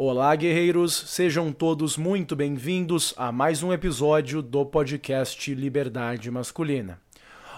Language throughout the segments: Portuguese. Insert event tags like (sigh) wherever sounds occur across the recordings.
Olá, guerreiros, sejam todos muito bem-vindos a mais um episódio do podcast Liberdade Masculina.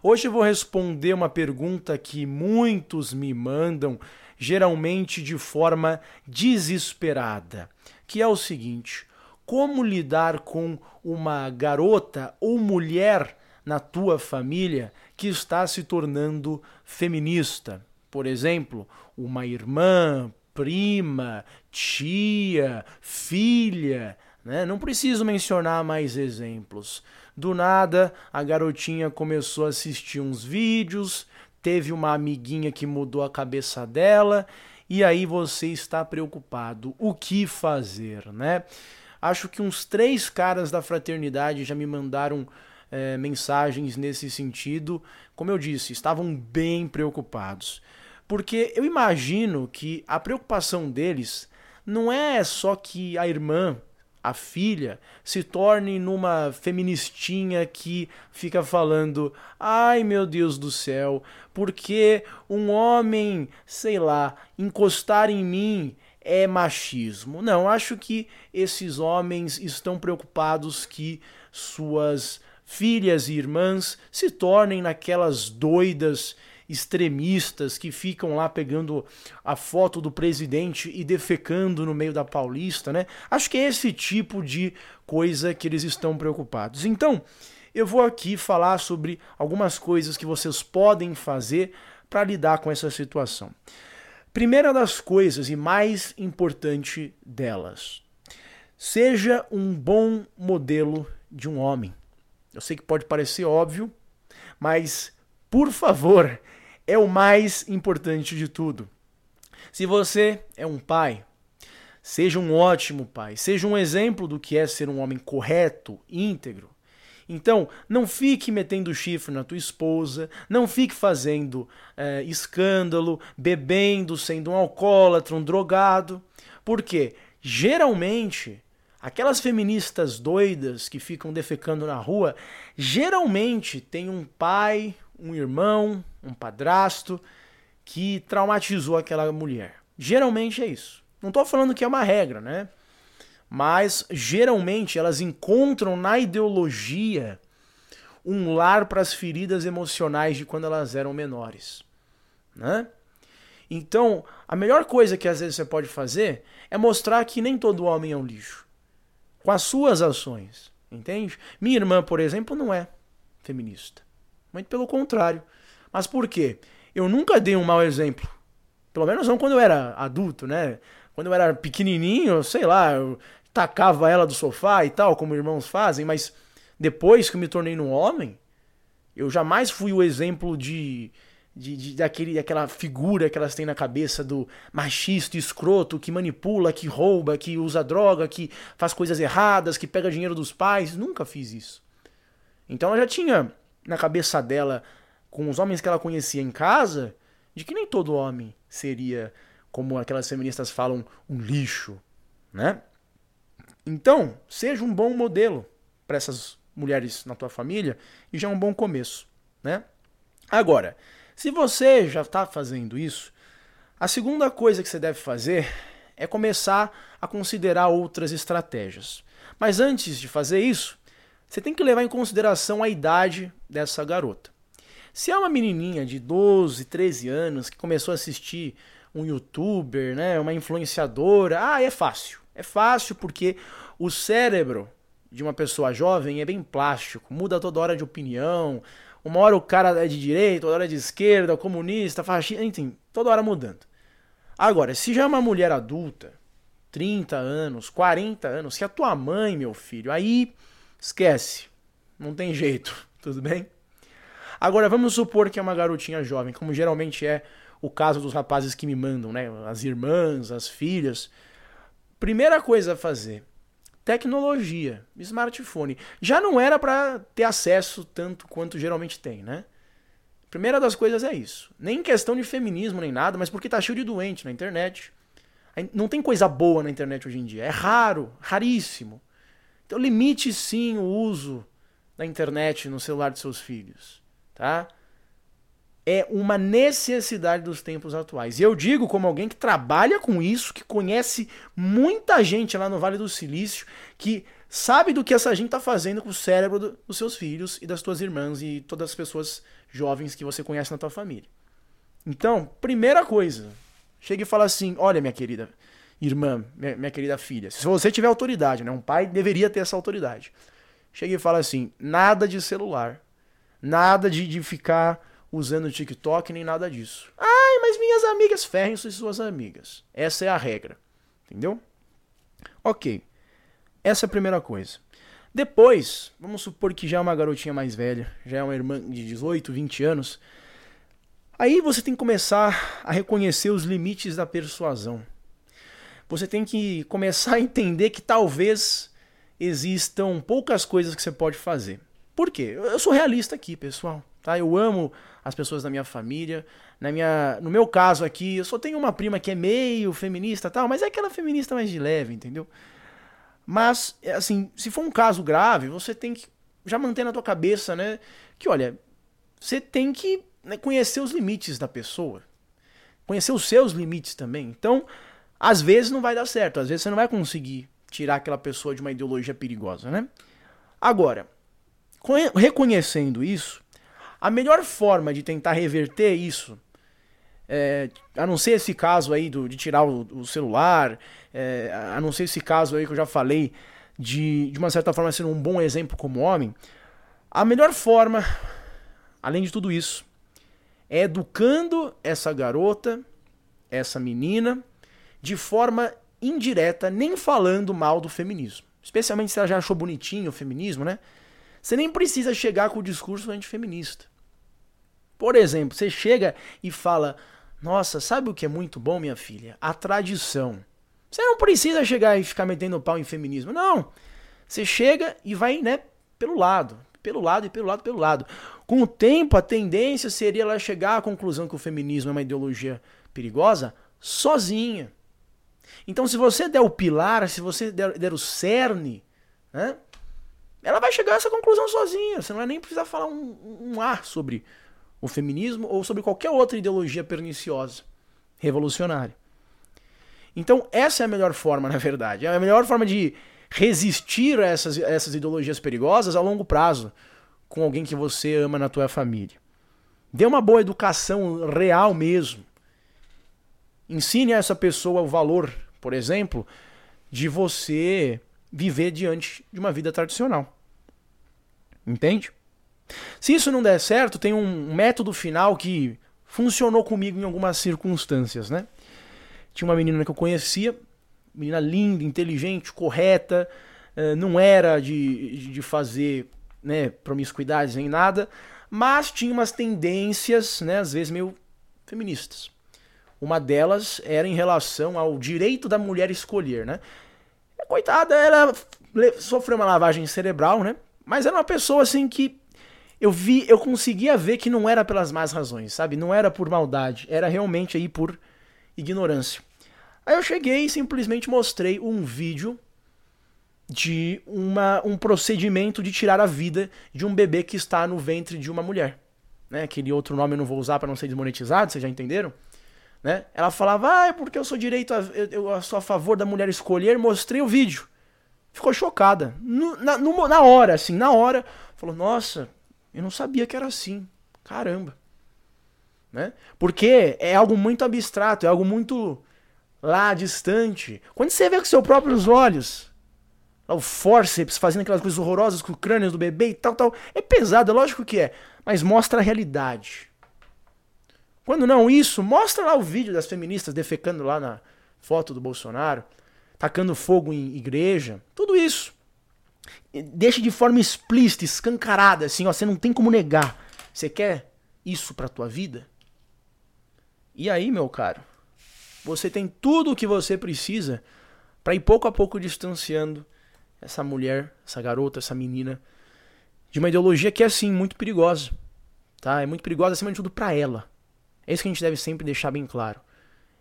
Hoje vou responder uma pergunta que muitos me mandam, geralmente de forma desesperada, que é o seguinte: como lidar com uma garota ou mulher na tua família que está se tornando feminista? Por exemplo, uma irmã, prima, tia, filha, né? Não preciso mencionar mais exemplos. Do nada, a garotinha começou a assistir uns vídeos, teve uma amiguinha que mudou a cabeça dela, e aí você está preocupado. O que fazer, né? Acho que uns três caras da fraternidade já me mandaram é, mensagens nesse sentido. Como eu disse, estavam bem preocupados. Porque eu imagino que a preocupação deles não é só que a irmã, a filha, se torne numa feministinha que fica falando: ai meu Deus do céu, porque um homem, sei lá, encostar em mim é machismo. Não, acho que esses homens estão preocupados que suas filhas e irmãs se tornem naquelas doidas extremistas que ficam lá pegando a foto do presidente e defecando no meio da Paulista, né? Acho que é esse tipo de coisa que eles estão preocupados. Então, eu vou aqui falar sobre algumas coisas que vocês podem fazer para lidar com essa situação. Primeira das coisas e mais importante delas, seja um bom modelo de um homem. Eu sei que pode parecer óbvio, mas por favor, é o mais importante de tudo. Se você é um pai, seja um ótimo pai, seja um exemplo do que é ser um homem correto, íntegro. Então, não fique metendo chifre na tua esposa, não fique fazendo é, escândalo, bebendo, sendo um alcoólatra, um drogado, porque geralmente aquelas feministas doidas que ficam defecando na rua, geralmente tem um pai, um irmão, um padrasto que traumatizou aquela mulher. Geralmente é isso. Não estou falando que é uma regra, né? Mas geralmente elas encontram na ideologia um lar para as feridas emocionais de quando elas eram menores, né? Então, a melhor coisa que às vezes você pode fazer é mostrar que nem todo homem é um lixo. Com as suas ações, entende? Minha irmã, por exemplo, não é feminista. Muito pelo contrário. Mas por quê? Eu nunca dei um mau exemplo. Pelo menos não quando eu era adulto, né? Quando eu era pequenininho, sei lá, eu tacava ela do sofá e tal, como irmãos fazem, mas depois que eu me tornei um homem, eu jamais fui o exemplo de, de, de, daquele, daquela figura que elas têm na cabeça do machista, escroto, que manipula, que rouba, que usa droga, que faz coisas erradas, que pega dinheiro dos pais. Nunca fiz isso. Então ela já tinha na cabeça dela, com os homens que ela conhecia em casa, de que nem todo homem seria, como aquelas feministas falam, um lixo, né? Então, seja um bom modelo para essas mulheres na tua família e já é um bom começo, né? Agora, se você já está fazendo isso, a segunda coisa que você deve fazer é começar a considerar outras estratégias. Mas antes de fazer isso, você tem que levar em consideração a idade dessa garota. Se é uma menininha de 12, 13 anos que começou a assistir um youtuber, né, uma influenciadora, ah, é fácil. É fácil porque o cérebro de uma pessoa jovem é bem plástico, muda toda hora de opinião. Uma hora o cara é de direita, outra hora é de esquerda, comunista, fascista, enfim, toda hora mudando. Agora, se já é uma mulher adulta, 30 anos, 40 anos, se é a tua mãe, meu filho, aí Esquece. Não tem jeito, (laughs) tudo bem? Agora vamos supor que é uma garotinha jovem, como geralmente é o caso dos rapazes que me mandam, né? As irmãs, as filhas. Primeira coisa a fazer: tecnologia, smartphone. Já não era para ter acesso tanto quanto geralmente tem, né? Primeira das coisas é isso. Nem questão de feminismo nem nada, mas porque tá cheio de doente na internet. Não tem coisa boa na internet hoje em dia. É raro, raríssimo. Então limite sim o uso da internet no celular de seus filhos, tá? é uma necessidade dos tempos atuais. E eu digo como alguém que trabalha com isso, que conhece muita gente lá no Vale do Silício, que sabe do que essa gente está fazendo com o cérebro do, dos seus filhos e das tuas irmãs e todas as pessoas jovens que você conhece na tua família. Então, primeira coisa, chega e fala assim: olha, minha querida irmã, minha, minha querida filha, se você tiver autoridade, né? Um pai deveria ter essa autoridade. Chega e fala assim: nada de celular, nada de, de ficar usando o TikTok nem nada disso. Ai, mas minhas amigas ferrem suas amigas. Essa é a regra. Entendeu? Ok. Essa é a primeira coisa. Depois, vamos supor que já é uma garotinha mais velha, já é uma irmã de 18, 20 anos. Aí você tem que começar a reconhecer os limites da persuasão. Você tem que começar a entender que talvez existam poucas coisas que você pode fazer. Por quê? Eu sou realista aqui, pessoal. Tá? Eu amo as pessoas da minha família. Na minha, no meu caso aqui, eu só tenho uma prima que é meio feminista, tal, mas é aquela feminista mais de leve, entendeu? Mas assim, se for um caso grave, você tem que já manter na tua cabeça, né, que olha, você tem que né, conhecer os limites da pessoa. Conhecer os seus limites também. Então, às vezes não vai dar certo, às vezes você não vai conseguir tirar aquela pessoa de uma ideologia perigosa, né? Agora, reconhecendo isso, a melhor forma de tentar reverter isso, é, a não ser esse caso aí do, de tirar o, o celular, é, a não ser esse caso aí que eu já falei de, de uma certa forma ser um bom exemplo como homem, a melhor forma, além de tudo isso, é educando essa garota, essa menina, de forma indireta, nem falando mal do feminismo. Especialmente se ela já achou bonitinho o feminismo, né? Você nem precisa chegar com o discurso antifeminista. Por exemplo, você chega e fala: Nossa, sabe o que é muito bom, minha filha? A tradição. Você não precisa chegar e ficar metendo pau em feminismo. Não. Você chega e vai, né, pelo lado. Pelo lado e pelo lado, pelo lado. Com o tempo, a tendência seria ela chegar à conclusão que o feminismo é uma ideologia perigosa sozinha. Então, se você der o pilar, se você der, der o cerne, né, ela vai chegar a essa conclusão sozinha. Você não vai nem precisar falar um, um ar sobre o feminismo ou sobre qualquer outra ideologia perniciosa, revolucionária. Então, essa é a melhor forma, (laughs) na verdade. É a melhor forma de resistir a essas, a essas ideologias perigosas a longo prazo com alguém que você ama na tua família. Dê uma boa educação real mesmo. Ensine a essa pessoa o valor, por exemplo, de você viver diante de uma vida tradicional. Entende? Se isso não der certo, tem um método final que funcionou comigo em algumas circunstâncias, né? Tinha uma menina que eu conhecia, menina linda, inteligente, correta, eh, não era de, de fazer né, promiscuidades nem nada, mas tinha umas tendências, né, às vezes meio feministas. Uma delas era em relação ao direito da mulher escolher, né? Coitada, ela sofreu uma lavagem cerebral, né? Mas era uma pessoa assim que eu vi, eu conseguia ver que não era pelas más razões, sabe? Não era por maldade, era realmente aí por ignorância. Aí eu cheguei e simplesmente mostrei um vídeo de uma, um procedimento de tirar a vida de um bebê que está no ventre de uma mulher. Né? Aquele outro nome eu não vou usar para não ser desmonetizado, vocês já entenderam? Né? Ela falava, ah, é porque eu sou direito, a, eu, eu sou a favor da mulher escolher, mostrei o vídeo. Ficou chocada. No, na, no, na hora, assim, na hora, falou, nossa, eu não sabia que era assim. Caramba. Né? Porque é algo muito abstrato, é algo muito lá distante. Quando você vê com seus próprios olhos, o forceps fazendo aquelas coisas horrorosas com o crânio do bebê e tal, tal, é pesado, é lógico que é, mas mostra a realidade. Quando não isso, mostra lá o vídeo das feministas defecando lá na foto do Bolsonaro, tacando fogo em igreja, tudo isso deixa de forma explícita, escancarada, assim, ó, você não tem como negar. Você quer isso pra tua vida? E aí, meu caro, você tem tudo o que você precisa para ir pouco a pouco distanciando essa mulher, essa garota, essa menina de uma ideologia que é assim muito perigosa, tá? É muito perigosa acima de tudo para ela. É isso que a gente deve sempre deixar bem claro.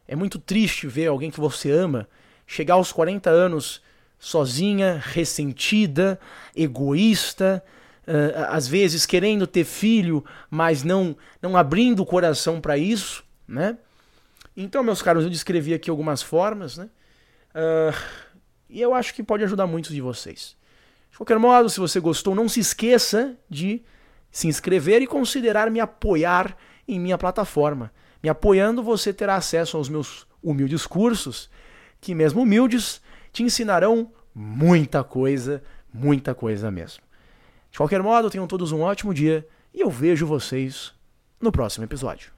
É muito triste ver alguém que você ama chegar aos 40 anos sozinha, ressentida, egoísta, uh, às vezes querendo ter filho, mas não, não abrindo o coração para isso, né? Então, meus caros, eu descrevi aqui algumas formas, né? Uh, e eu acho que pode ajudar muitos de vocês. De qualquer modo, se você gostou, não se esqueça de se inscrever e considerar me apoiar em minha plataforma. Me apoiando, você terá acesso aos meus humildes cursos, que mesmo humildes, te ensinarão muita coisa, muita coisa mesmo. De qualquer modo, tenham todos um ótimo dia e eu vejo vocês no próximo episódio.